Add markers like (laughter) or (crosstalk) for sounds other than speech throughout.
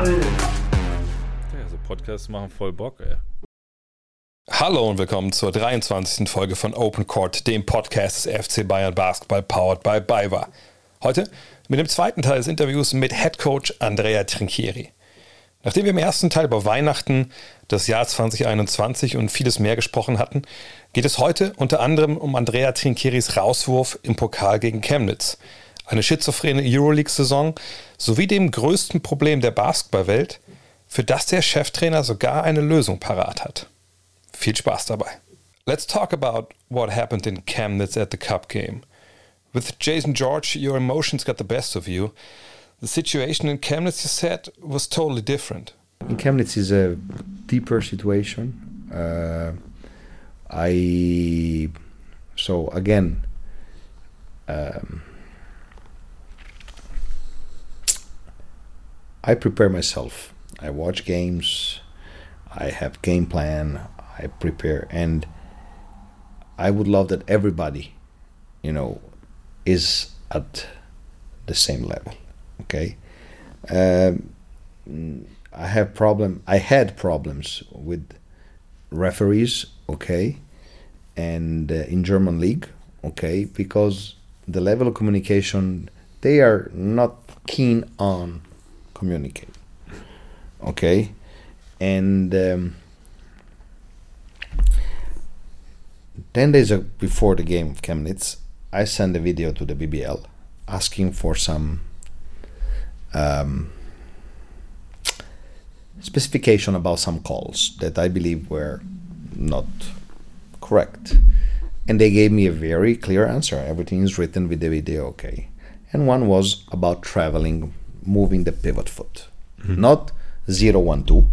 Fußball. Ja, so Podcasts machen voll Bock, ey. Hallo und willkommen zur 23. Folge von Open Court, dem Podcast des FC Bayern Basketball powered by BayWa. Heute mit dem zweiten Teil des Interviews mit Head Coach Andrea Trinchieri. Nachdem wir im ersten Teil über Weihnachten, das Jahr 2021 und vieles mehr gesprochen hatten, geht es heute unter anderem um Andrea Trinchieris Rauswurf im Pokal gegen Chemnitz, eine schizophrene Euroleague-Saison sowie dem größten Problem der Basketballwelt, für das der Cheftrainer sogar eine Lösung parat hat. Viel Spaß dabei. Let's talk about what happened in Chemnitz at the Cup game. With Jason George, your emotions got the best of you. The situation in Chemnitz, you said, was totally different. In Chemnitz is a deeper situation. Uh, I so again. Um, I prepare myself. I watch games. I have game plan. I prepare, and I would love that everybody, you know, is at the same level. Okay. Um, I have problem. I had problems with referees. Okay, and uh, in German league. Okay, because the level of communication they are not keen on communicate. Okay, and um, ten days before the game of Chemnitz, I sent a video to the BBL asking for some um, specification about some calls that I believe were not correct. And they gave me a very clear answer. Everything is written with the video, okay. And one was about traveling, moving the pivot foot. Mm-hmm. Not 0, 1, 2,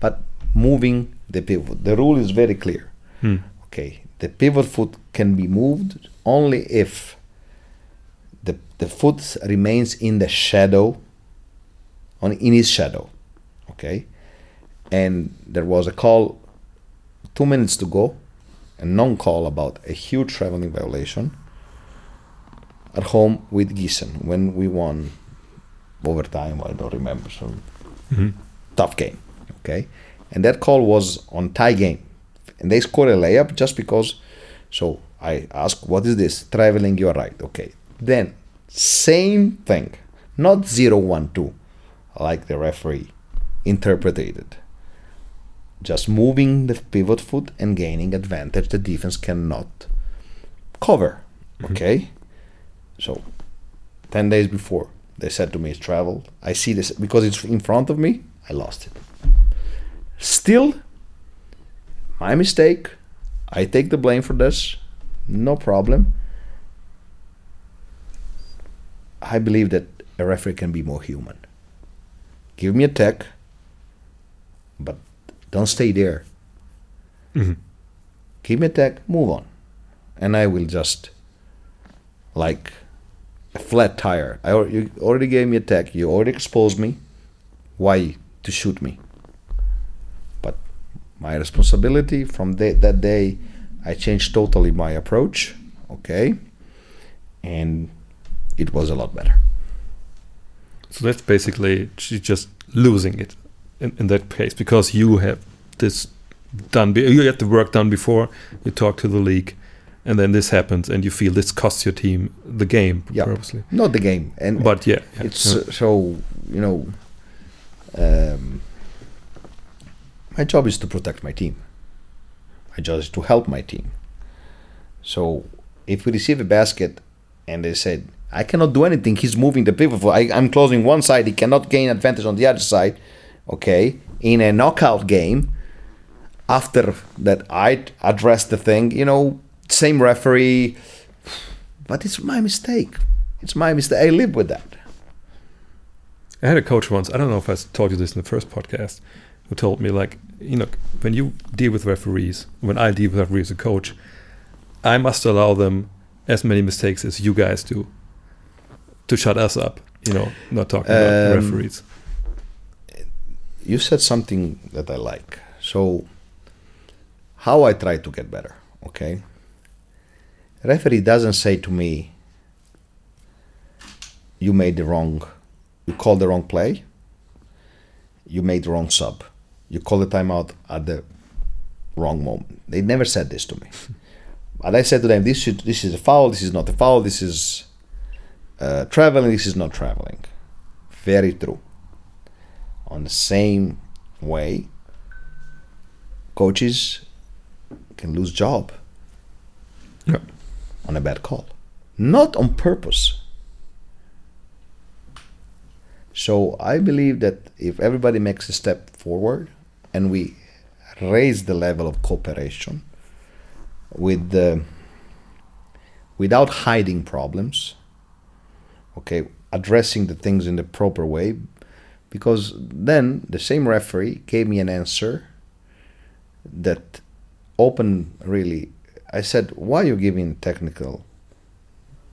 but moving the pivot. The rule is very clear. Mm. Okay, the pivot foot can be moved only if the, the foot remains in the shadow on in his shadow okay and there was a call two minutes to go a non-call about a huge traveling violation at home with Gießen when we won overtime I don't remember so mm-hmm. tough game okay and that call was on tie game and they scored a layup just because so I asked what is this traveling you are right okay then same thing not 0 1 2 like the referee interpreted it. Just moving the pivot foot and gaining advantage the defense cannot cover. Mm-hmm. So 10 days before they said to me it's travel. I see this because it's in front of me, I lost it. Still my mistake. I take the blame for this. No problem. I believe that a referee can be more human give me a tech, but don't stay there. Mm-hmm. Give me a tech, move on. And I will just, like a flat tire. I you already gave me a tech, you already exposed me. Why to shoot me? But my responsibility from that day, I changed totally my approach, okay? And it was a lot better. So that's basically just losing it in, in that case because you have this done. You had the work done before. You talk to the league, and then this happens, and you feel this costs your team the game. Yeah, purposely. not the game. And but yeah, yeah. it's yeah. so you know. Um, my job is to protect my team. My job is to help my team. So if we receive a basket and they said I cannot do anything. He's moving the pivot. I, I'm closing one side. He cannot gain advantage on the other side. Okay, in a knockout game, after that I address the thing. You know, same referee, but it's my mistake. It's my mistake. I live with that. I had a coach once. I don't know if I told you this in the first podcast, who told me like, you know, when you deal with referees, when I deal with referees as a coach, I must allow them as many mistakes as you guys do to shut us up. You know, not talking um, about referees. You said something that I like. So, how I try to get better, okay? Referee doesn't say to me, "You made the wrong you call the wrong play, you made the wrong sub, you call the timeout at the wrong moment. They never said this to me. (laughs) But I said to them, this, should, this is a foul, this is not a foul, this is uh, traveling, this is not traveling. Very true. On the same way, coaches can lose job. On a bad call, not on purpose. So I believe that if everybody makes a step forward and we raise the level of cooperation with the without hiding problems, okay, addressing the things in the proper way, because then the same referee gave me an answer that opened really. I said, "Why are you giving technical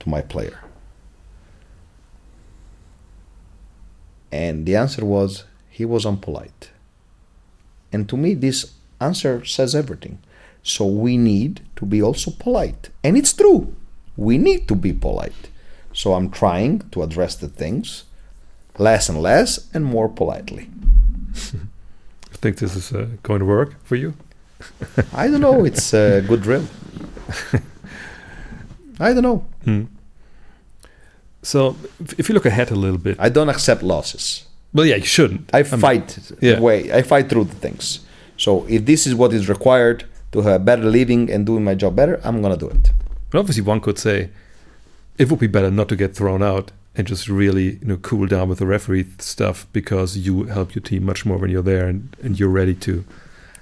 to my player?" And the answer was he was unpolite. And to me, this answer says everything. So we need to be also polite. And it's true. We need to be polite. So I'm trying to address the things less and less and more politely. (laughs) I think this is uh, going to work for you. I don't know. It's a good drill. (laughs) (laughs) I don't know. Hmm. So if, if you look ahead a little bit, I don't accept losses. well, yeah, you shouldn't. I mean, fight yeah. the way I fight through the things. So if this is what is required to have a better living and doing my job better, I'm gonna do it. But obviously, one could say it would be better not to get thrown out and just really, you know, cool down with the referee stuff because you help your team much more when you're there and, and you're ready to.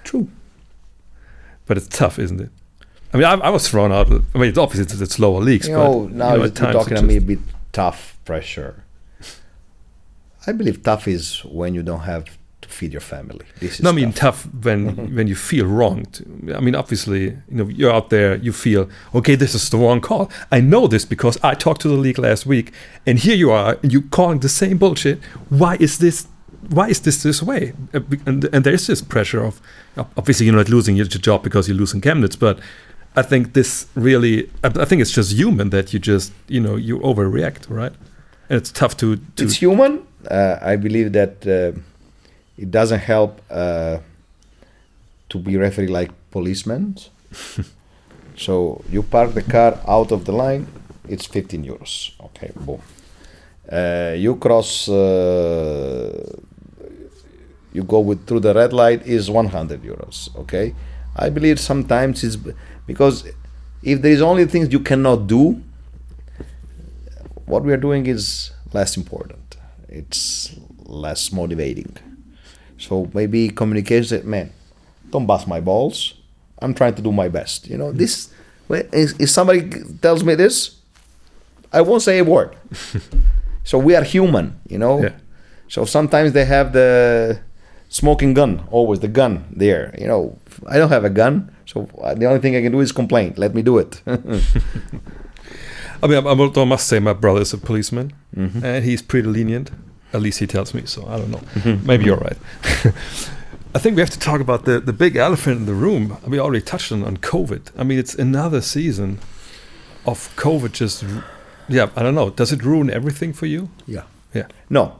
True. But it's tough, isn't it? I mean, I, I was thrown out. I mean, it's obviously it's, it's lower leagues, You but know, now you know, you're talking to me a bit tough pressure. I believe tough is when you don't have to feed your family. This is No, I mean tough. tough when (laughs) when you feel wronged. I mean, obviously, you know, you're out there, you feel okay. This is the wrong call. I know this because I talked to the league last week, and here you are, and you calling the same bullshit. Why is this? Why is this this way? And, and there is this pressure of, obviously, you're not losing your job because you're losing Chemnitz, but I think this really, I think it's just human that you just, you know, you overreact, right? And it's tough to, to it's human. Uh, I believe that uh, it doesn't help uh, to be referee like policemen. (laughs) so you park the car out of the line, it's 15 euros. Okay, boom. Uh, you cross, uh, you go with through the red light is 100 euros. Okay, I believe sometimes it's because if there is only things you cannot do, what we are doing is less important. It's less motivating. So maybe communication said, man, don't bust my balls. I'm trying to do my best. You know, this, if somebody tells me this, I won't say a word. (laughs) so we are human, you know. Yeah. So sometimes they have the smoking gun, always the gun there. You know, I don't have a gun, so the only thing I can do is complain. Let me do it. (laughs) I mean, I, I must say, my brother is a policeman, Mm-hmm. and he's pretty lenient. At least he tells me so. I don't know. Maybe you're right. (laughs) I think we have to talk about the, the big elephant in the room. We already touched on, on COVID. I mean, it's another season of COVID. Just, yeah, I don't know. Does it ruin everything for you? yeah. Yeah, No,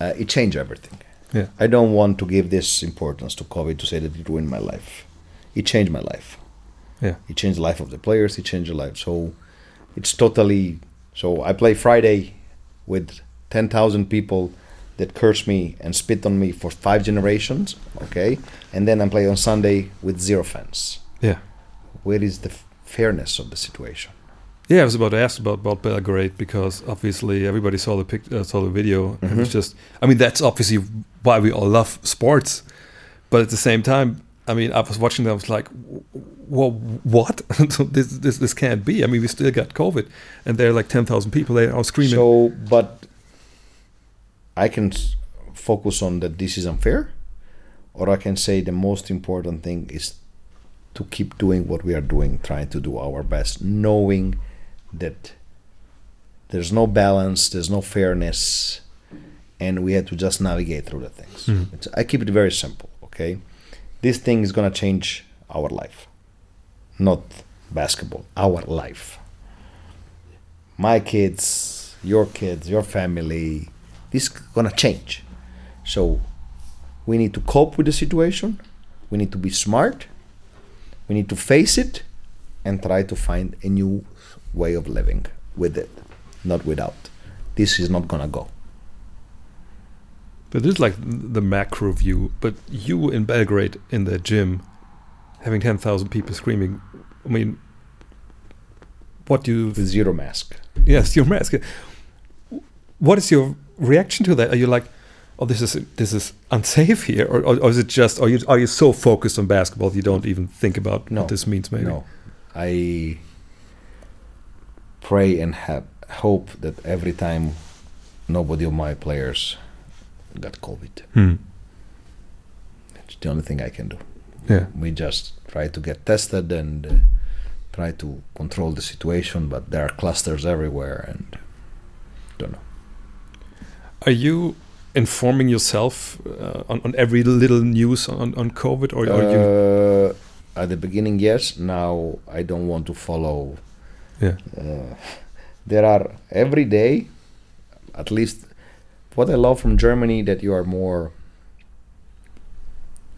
uh, it changed everything. Yeah, I don't want to give this importance to COVID to say that it ruined my life. It changed my life. yeah, It changed the life of the players. It changed the life. So it's totally. So I play Friday with ten thousand people that curse me and spit on me for five generations. Okay, and then I play on Sunday with zero fans. yeah. Where is the fairness of the situation? Yeah, I was about to ask about, about Belgrade because obviously everybody saw the pic, uh, saw the video. and It was just, I mean, that's obviously why we all love sports, but at the same time, I mean, I was watching that. I was like, "Well, what? (laughs) this, this this can't be." I mean, we still got COVID, and there are like ten thousand people there all screaming. So, but I can focus on that this is unfair, or I can say the most important thing is to keep doing what we are doing, trying to do our best, knowing that there's no balance, there's no fairness, and we have to just navigate through the things. Hmm. It's, I keep it very simple, okay? This thing is gonna change our life, not basketball, our life my kids, your kids, your family, This is gonna change. So we need to cope with the situation. We need to be smart. We need to face it and try to find a new way of living with it, not without. This is not gonna go. But this is like the macro view. But you in Belgrade in the gym, having ten thousand people screaming. I mean, what do you? With zero mask. Yes, your mask. What is your reaction to that? Are you like, oh, this is this is unsafe here, or, or, or is it just are you are you so focused on basketball you don't even think about No. what this means? Maybe. No, I pray and have hope that every time nobody of my players got COVID. Hmm. It's the only thing I can do. Yeah. We just try to get tested and uh, try to control the situation, but there are clusters everywhere, and don't know. Are you informing yourself uh, on, on every little news on, on COVID, or are you? Uh, at the beginning, yes. Now I don't want to follow. Yeah. Uh, there are every day, at least. What I love from Germany that you are more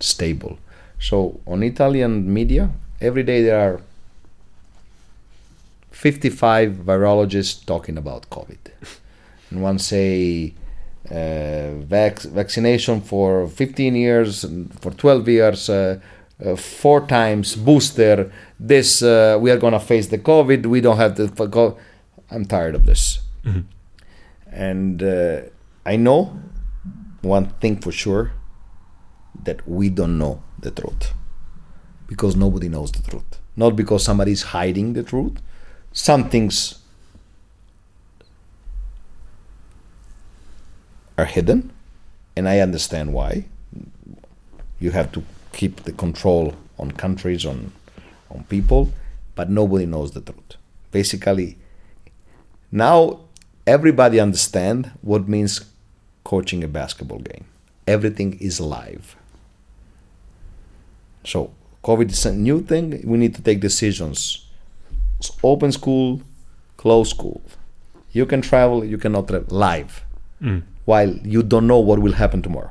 stable. So on Italian media, every day there are 55 virologists talking about COVID. And one say uh, vac- vaccination for 15 years, for 12 years, uh, uh, four times booster. This uh, we are gonna face the COVID. We don't have to. Go- I'm tired of this. Mhm. And uh, I know one thing for sure that we don't know the truth because nobody knows the truth. Not because somebody is hiding the truth. Some things are hidden, and I understand why. You have to keep the control on countries, on on people, but nobody knows the truth. Basically, now everybody understand what means coaching a basketball game. Everything is live. So COVID is a new thing. We need to take decisions. It's open school, closed school. You can travel, you cannot travel live Mm. while you don't know what will happen tomorrow.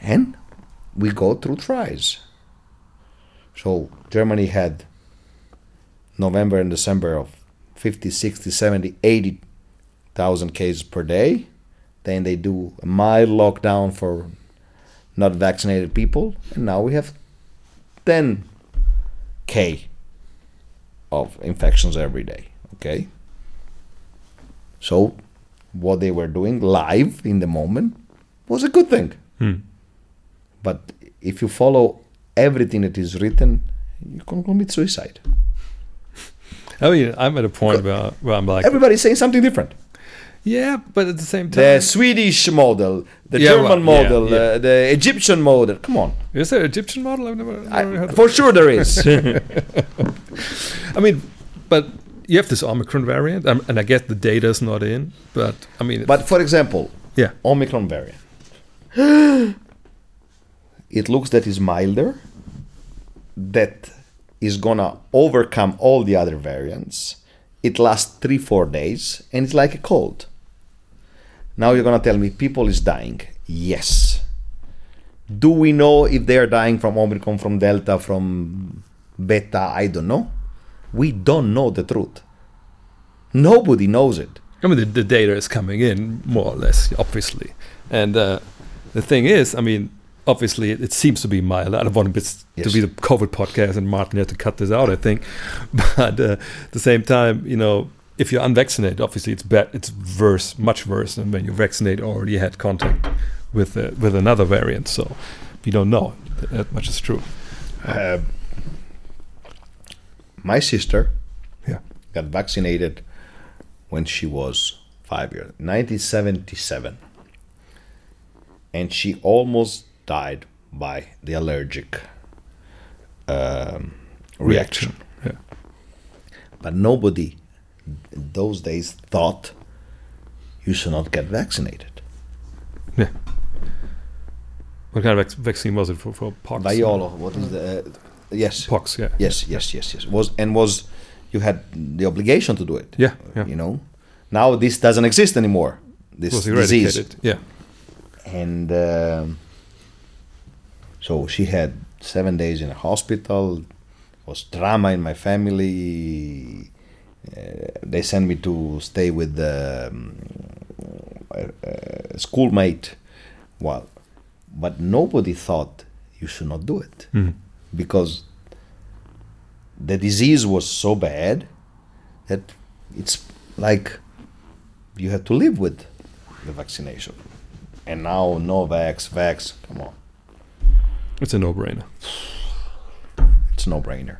And we go through tries. So Germany had November and December of 50, 60, 70, 80,000 cases per day. Then they do a mild lockdown for not vaccinated people. And now we have 10K of infections every day. Okay? So what they were doing live in the moment was a good thing. Hmm. But if you follow everything that is written, you can commit suicide. I mean, I'm at a point where, where I'm like, Everybody's saying something different. yeah, but at the same time, The Swedish model, the Yeah, German yeah, model, yeah. Uh, the Egyptian model. Come on. is there an Egyptian model? I've never, never I, heard of for sure there is. (laughs) I mean, but you have this Omicron variant, um, and I guess the data's not in. But I mean, but for example, yeah, Omicron variant. (gasps) it looks that is milder, that is gonna overcome all the other variants. It lasts three, four days, and it's like a cold. Now you're gonna tell me people is dying. Yes. Do we know if they are dying from Omicron, from Delta, from Beta? I don't know. We don't know the truth. Nobody knows it. I mean, the, the data is coming in more or less, obviously. And uh, the thing is, I mean, obviously, it, it seems to be mild. I don't want this to be the COVID podcast, and Martin had to cut this out, I think. (laughs) But uh, at the same time, you know, if you're unvaccinated, obviously, it's bad. It's worse, much worse than when you're vaccinated or already had contact with uh, with another variant. So we don't know. That, that much is true. Uh, my sister Yeah. got vaccinated when she was five years, 1977, and she almost died by the allergic um, reaction. Yeah. But nobody in those days thought you should not get vaccinated. Yeah. What kind of vac- vaccine was it for? For pox? Viola, what is the? Uh, yes, Pox. Yeah. Yes, yes, yes, yes. Was and was you had the obligation to do it. Yeah, yeah. You know, now this doesn't exist anymore. this was disease. Yeah. and um, so she had seven days in a hospital was drama in my family uh, they sent me to stay with the um, a, a schoolmate well but nobody thought you should not do it Mhm. because the disease was so bad that it's like you have to live with the vaccination. And now no vax, vax, come on. It's a no-brainer. It's no brainer.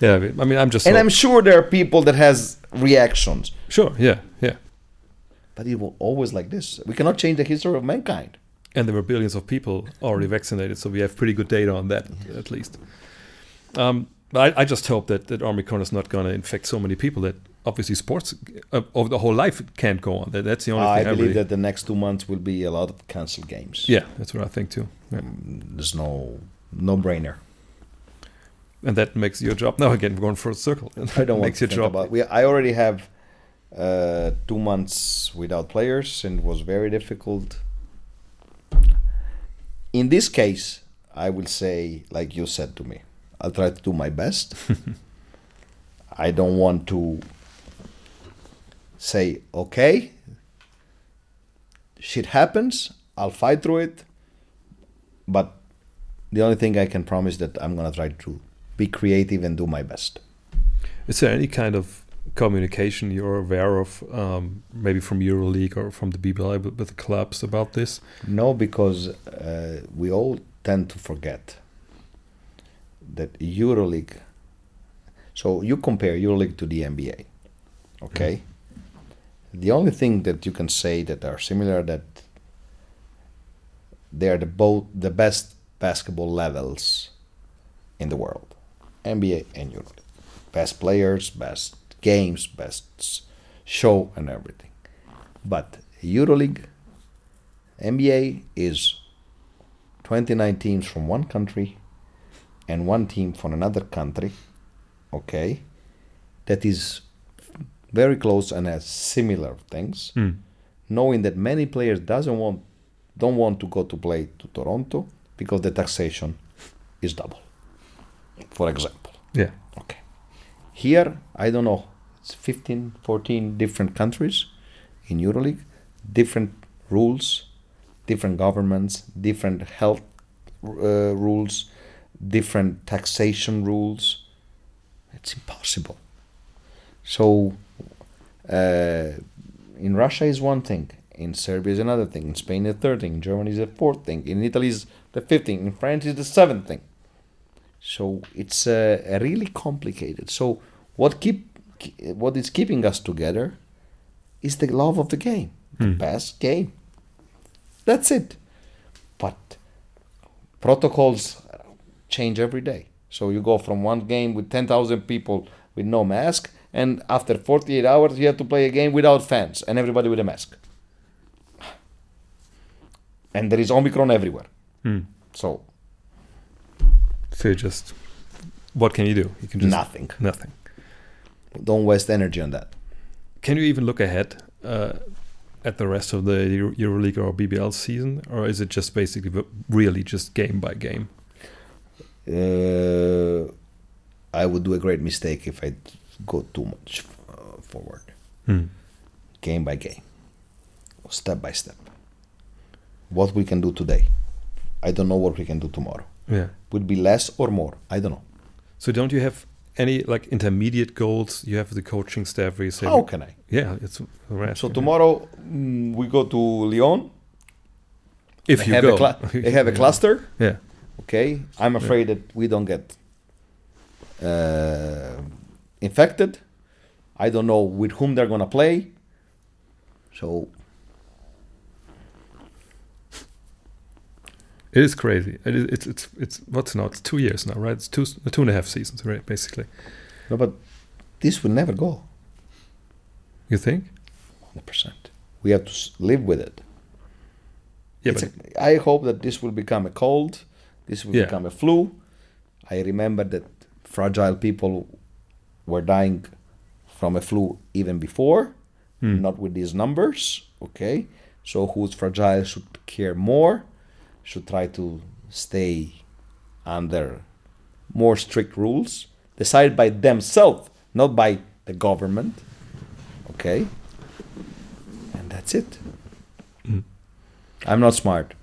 Yeah, I mean- I I'm just. And so- I'm sure there are people that has reactions, sure. Yeah, yeah. but it will always like this. We cannot change the history of mankind. And there were billions of people already vaccinated, so we have pretty good data on that, at least. Um, but I, I just hope that, that Omicron is not going to infect so many people that obviously sports uh, over the whole life can't go on. That, that's the only I thing I believe really. that the next two months will be a lot of canceled games. yeah, that's what I think too. There's no no brainer. And that makes your job. Now again, we're going for a circle. I don't want to your job. about. We, I already have uh, two months without players, and it was very difficult. In this case, I will say, like you said to me, I'll try to do my best. (laughs) I don't want to say, okay, shit happens, I'll fight through it, but the only thing I can promise that I'm gonna try to be creative and do my best. Is there any kind of communication you're aware of, um, maybe from EuroLeague or from the BBL with, with the clubs about this? No, because uh, we all tend to forget that EuroLeague. So you compare EuroLeague to the NBA, okay? The only thing that you can say that are similar that they are the both the best basketball levels in the world, NBA and EuroLeague. Best players, best games, best show, and everything. But EuroLeague NBA is 29 teams from one country and one team from another country, okay, that is very close and has similar things, Hmm. knowing that many players doesn't want don't want to go to play to Toronto because the taxation is double. For example. Yeah. Okay. Here, I don't know, it's 15, 14 different countries in EuroLeague, different rules, different governments, different health uh, rules, different taxation rules. It's impossible. So, uh, in Russia is one thing, in Serbia is another thing, in Spain is a third thing, in Germany is a fourth thing, in Italy is the fifth thing, in France is the seventh thing. So it's uh, really complicated. So what keep what is keeping us together is the love of the game, the Hmm. best game. That's it. But protocols change every day. So you go from one game with ten thousand people with no mask, and after forty eight hours you have to play a game without fans and everybody with a mask. And there is Omicron everywhere. Hmm. So So you just, what can you do? You can just nothing. Nothing. Don't waste energy on that. Can you even look ahead uh, at the rest of the Euro- EuroLeague or BBL season, or is it just basically really just game by game? uh, I would do a great mistake if I go too much uh, forward, Hmm. game by game, step by step. What we can do today, I don't know what we can do tomorrow. Yeah. Would be less or more, I don't know. So don't you have any like intermediate goals? You have the coaching staff where you say, How can I? yeah, it's we're So tomorrow mm, we go to Lyon. if they you have go, a (laughs) they have a cluster. Yeah. Okay, I'm afraid that we don't get uh, infected. I don't know with whom they're gonna play. So It is crazy. It is, it's it's it's what's now? It's two years now, right? It's two two and a half seasons, right? Basically. no, but this will never go. You think? Hundred percent. We have to live with it. Yeah, It's but a- I hope that this will become a cold. This will Yeah. become a flu. I remember that fragile people were dying from a flu even before. Hmm. not with these numbers. Okay, so who's fragile should care more, should try to stay under more strict rules decided by themselves, not by the government. Okay, and that's it. Hmm. I'm not smart.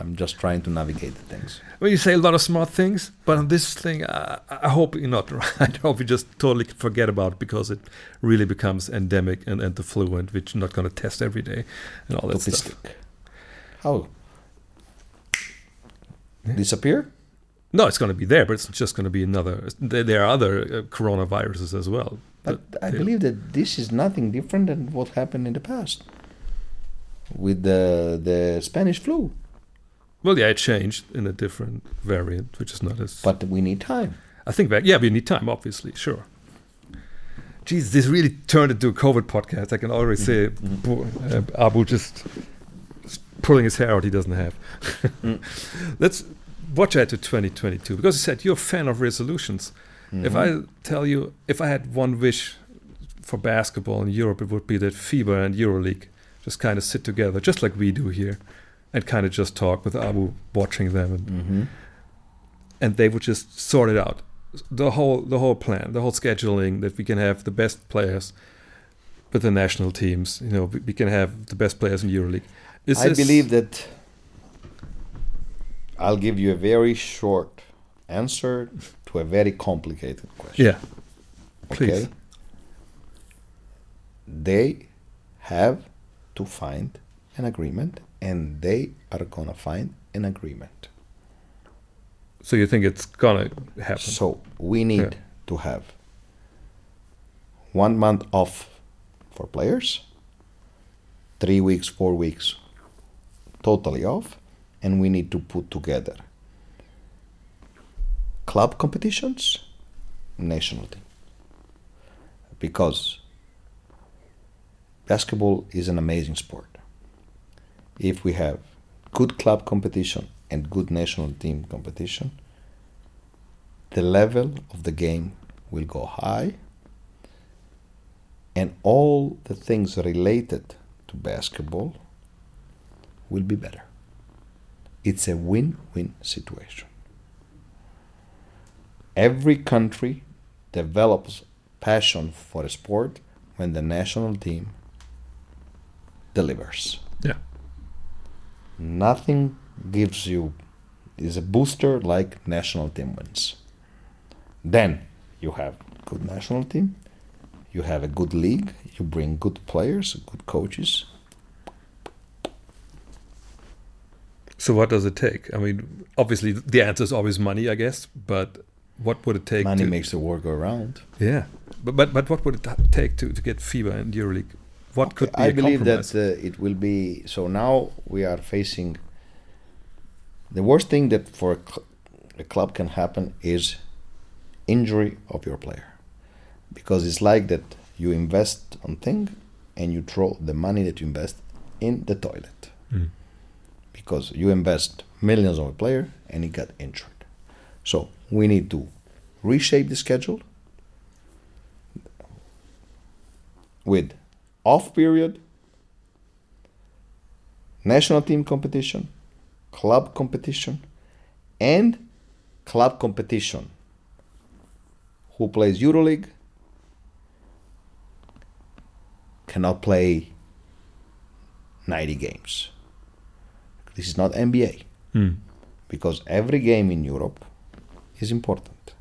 I'm just trying to navigate the things. Well, you say a lot of smart things, but on this thing, I, I hope you're not (laughs) right. I hope you just totally forget about it because it really becomes endemic and, and the fluent, which you're not going to test every day and all that stuff. Topistic. How? Disappear? No, it's going to be there, but it's just going to be another. There, are other uh, coronaviruses as well. But I believe that this is nothing different than what happened in the past with the the Spanish flu. Well, yeah, it changed in a different variant, which is not as. But we need time. I think that yeah, we need time, obviously, sure. Jeez, this really turned into a COVID podcast. I can already say bo- uh, Abu just pulling his hair out he doesn't have. (laughs) Let's watch out to 2022 because you said you're a fan of resolutions. If I tell you, if I had one wish for basketball in Europe, it would be that FIBA and EuroLeague just kind of sit together, just like we do here, and kind of just talk with Abu watching them and Mm-hmm. and they would just sort it out the whole the whole plan the whole scheduling that we can have the best players with the national teams you know we, we can have the best players in euroleague Is I believe that I'll give you a very short answer to a very complicated question. yeah please Okay. They have to find an agreement and they are going to find an agreement. so you think it's gonna happen So we need Yeah. to have one month off for players, three weeks, four weeks totally off, and we need to put together club competitions, national team. Because basketball is an amazing sport. If we have good club competition and good national team competition, the level of the game will go high and all the things related to basketball will be better. It's a win win situation. Every country develops passion for a sport when the national team delivers. yeah Nothing gives you is a booster like national team wins. Then you have good national team, you have a good league, you bring good players, good coaches. So what does it take i mean obviously the answer is always money i guess but what would it take Money to, makes the world go around. yeah but, but but what would it take to, to get fiba and euroleague what could be I believe compromise? that uh, it will be so now we are facing the worst thing that for a, cl- a club can happen is injury of your player because it's like that you invest on thing and you throw the money that you invest in the toilet Mm. Because you invest millions on a player and he got injured so we need to reshape the schedule with off period, national team competition, club competition, and club competition. Who plays EuroLeague cannot play 90 games. This is not NBA Mm. because every game in Europe is important.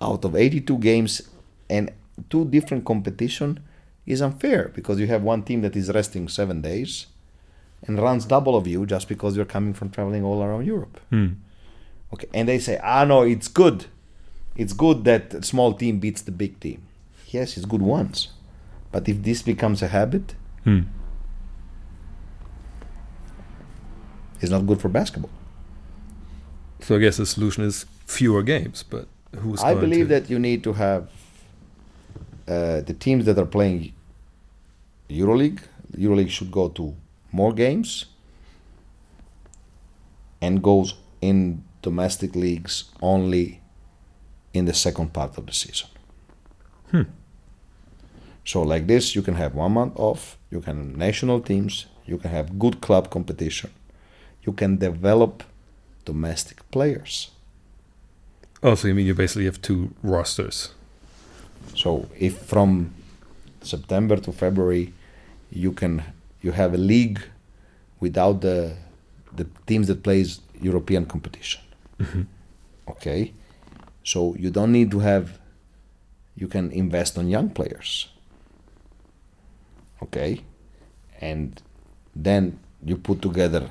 Out of 82 games and two different competition is unfair because you have one team that is resting 7 days and runs double of you just because you're coming from traveling all around Europe. Mm. Okay, and they say, "Ah no, it's good. It's good that small team beats the big team." Yes, it's good once. But if this becomes a habit, Mm. It's not good for basketball. so i guess the solution is fewer games but who's I going believe to, that you need to have uh, the teams that are playing EuroLeague. EuroLeague should go to more games and goes in domestic leagues only in the second part of the season. Hmm. So like this, you can have one month off. You can have national teams. You can have good club competition. You can develop domestic players. Oh, so you mean you basically have two rosters? So if from September to February, you can you have a league without the the teams that plays European competition. Mm-hmm. Okay, so you don't need to have. You can invest on young players. Okay, and then you put together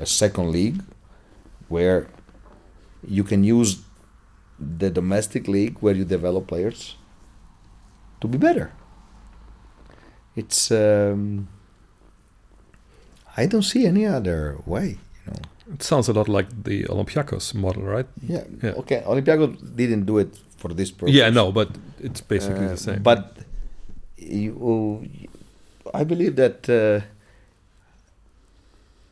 a second league where you can use the domestic league where you develop players to be better. It's um, I don't see any other way. You know. It sounds a lot like the Olympiacos model, right? Yeah. Yeah. Okay. Olympiacos didn't do it for this purpose. Yeah, no, but it's basically Uh, the same. But you, I believe that uh,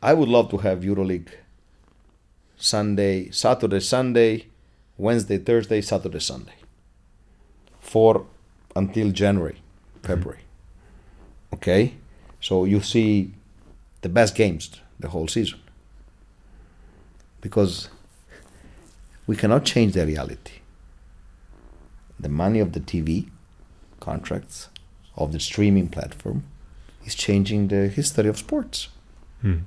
I would love to have EuroLeague Sunday, Saturday, Sunday, Wednesday, Thursday, Saturday, Sunday, for until January, February. Okay, so you see the best games the whole season because we cannot change the reality the money of the TV contracts of the streaming platform is changing the history of sports. Hmm.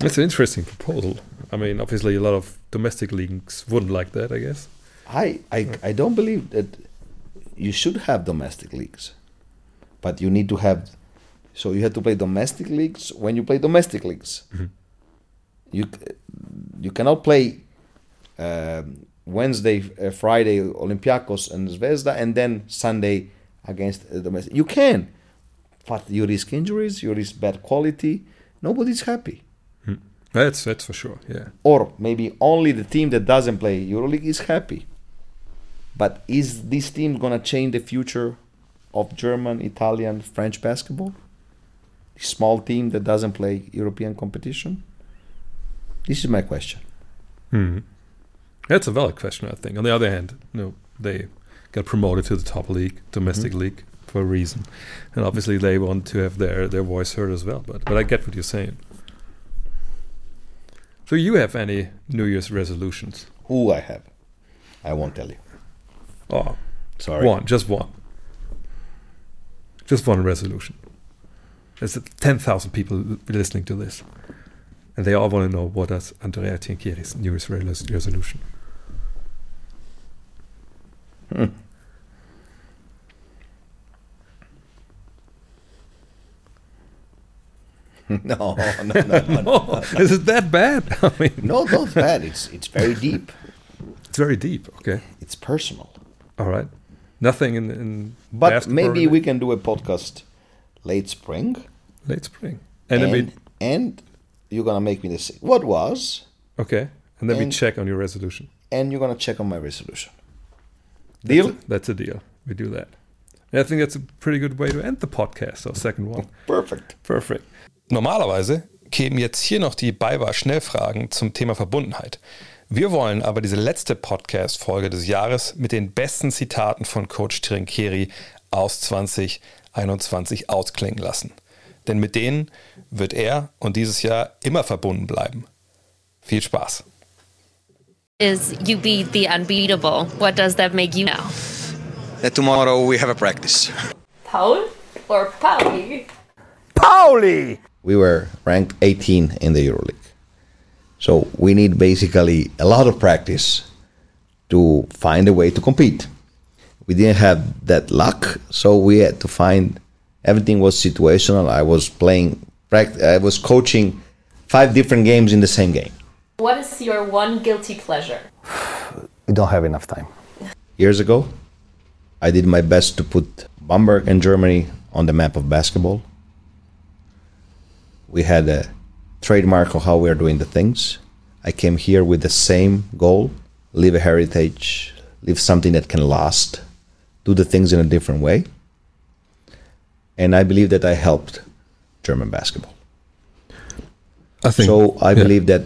It's an interesting proposal. I mean, obviously, a lot of domestic leagues wouldn't like that, I guess. I, I, I don't believe that you should have domestic leagues, but you need to have. So you have to play domestic leagues when you play domestic leagues. Mhm. You you cannot play um, Wednesday, uh, Friday Olympiacos and Zvezda, and then Sunday against uh, domestic. You can, but you risk injuries. You risk bad quality. Nobody's happy. That's that's for sure. Yeah. or maybe only the team that doesn't play EuroLeague is happy. But is this team gonna change the future of German, Italian, French basketball? Small team that doesn't play European competition. This is my question. Hmm. That's a valid question, I think. On the other hand, you know, they got promoted to the top league, domestic Mhm. league, for a reason, and obviously they want to have their their voice heard as well. But but I get what you're saying. So you have any New Year's resolutions? Who I have, I won't tell you. Oh, Sorry. one, just one, just one resolution. There's ten thousand people listening to this, and they all want to know what is Andrea Trinchieri's New Year's resolution. Hmm. (laughs) no, no, no, no, no. (laughs) Is it that bad? (laughs) I mean, No, not bad. It's it's very deep. it's very deep. Okay, It's personal. all right. Nothing in in But maybe we can do a podcast late spring, late spring, and, and then we and you're gonna make me this. What was, okay, and then we check on your resolution. and you're gonna check on my resolution. That's Deal? a, that's a deal. We do that. And I think that's a pretty good way to end the podcast. Our second one. Perfect. Perfect. Normalerweise kämen jetzt hier noch die BayWa-Schnellfragen zum Thema Verbundenheit. Wir wollen aber diese letzte Podcast-Folge des Jahres mit den besten Zitaten von Coach Trinkieri aus 2021 ausklingen lassen. Denn mit denen wird er und dieses Jahr immer verbunden bleiben. Viel Spaß! is you beat the unbeatable. What does that make you now? That tomorrow we have a practice. Paul or Pauli? Pauli! We were ranked 18 in the EuroLeague, so we need basically a lot of practice to find a way to compete. We didn't have that luck, so we had to find. Everything was situational. I was playing, pract- I was coaching five different games in the same game. What is your one guilty pleasure? (sighs) We don't have enough time. years ago. I did my best to put Bamberg and Germany on the map of basketball. We had a trademark of how we are doing the things. I came here with the same goal leave a heritage, leave something that can last, do the things in a different way. And I believe that I helped German basketball. I think So I yeah. believe that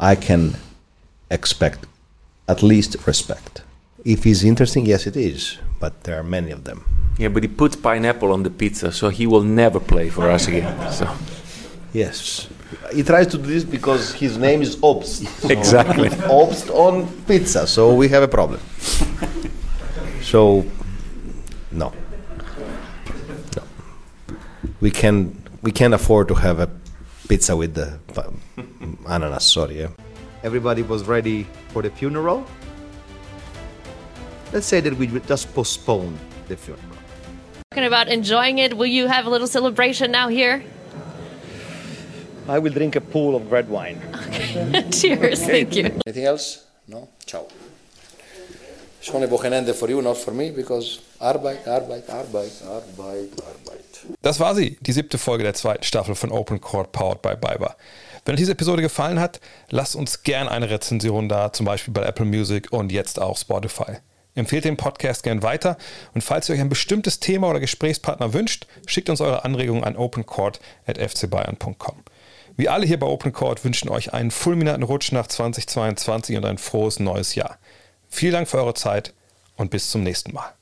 I can expect at least respect. If it's interesting, yes, it is. But there are many of them. Yeah, but he puts pineapple on the pizza, so he will never play for us again. So Yes. He tries to do this because his name is Obst. (laughs) So Exactly. Obst on pizza, so we have a problem. so, no. No. We can we can't afford to have a pizza with the ananas. Sorry. Yeah. Everybody was ready for the funeral. Let's say that we would just postpone the funeral. Talking about enjoying it. Will you have a little celebration now here? I will drink a pool of red wine. (laughs) Cheers. Thank you. Anything else? No? Ciao. Schöne Wochenende for you, not for me, because Arbeit, Arbeit, Arbeit, Arbeit, Arbeit. Das war sie, die siebte Folge der zweiten Staffel von Open Court Powered by Biber. Wenn euch diese Episode gefallen hat, lasst uns gern eine Rezension da, zum Beispiel bei Apple Music und jetzt auch Spotify. Empfehlt den Podcast gern weiter und falls ihr euch ein bestimmtes Thema oder Gesprächspartner wünscht, schickt uns eure Anregungen an opencourt.fcbayern.com. Wir alle hier bei Open Court wünschen euch einen fulminanten Rutsch nach 2022 und ein frohes neues Jahr. Vielen Dank für eure Zeit und bis zum nächsten Mal.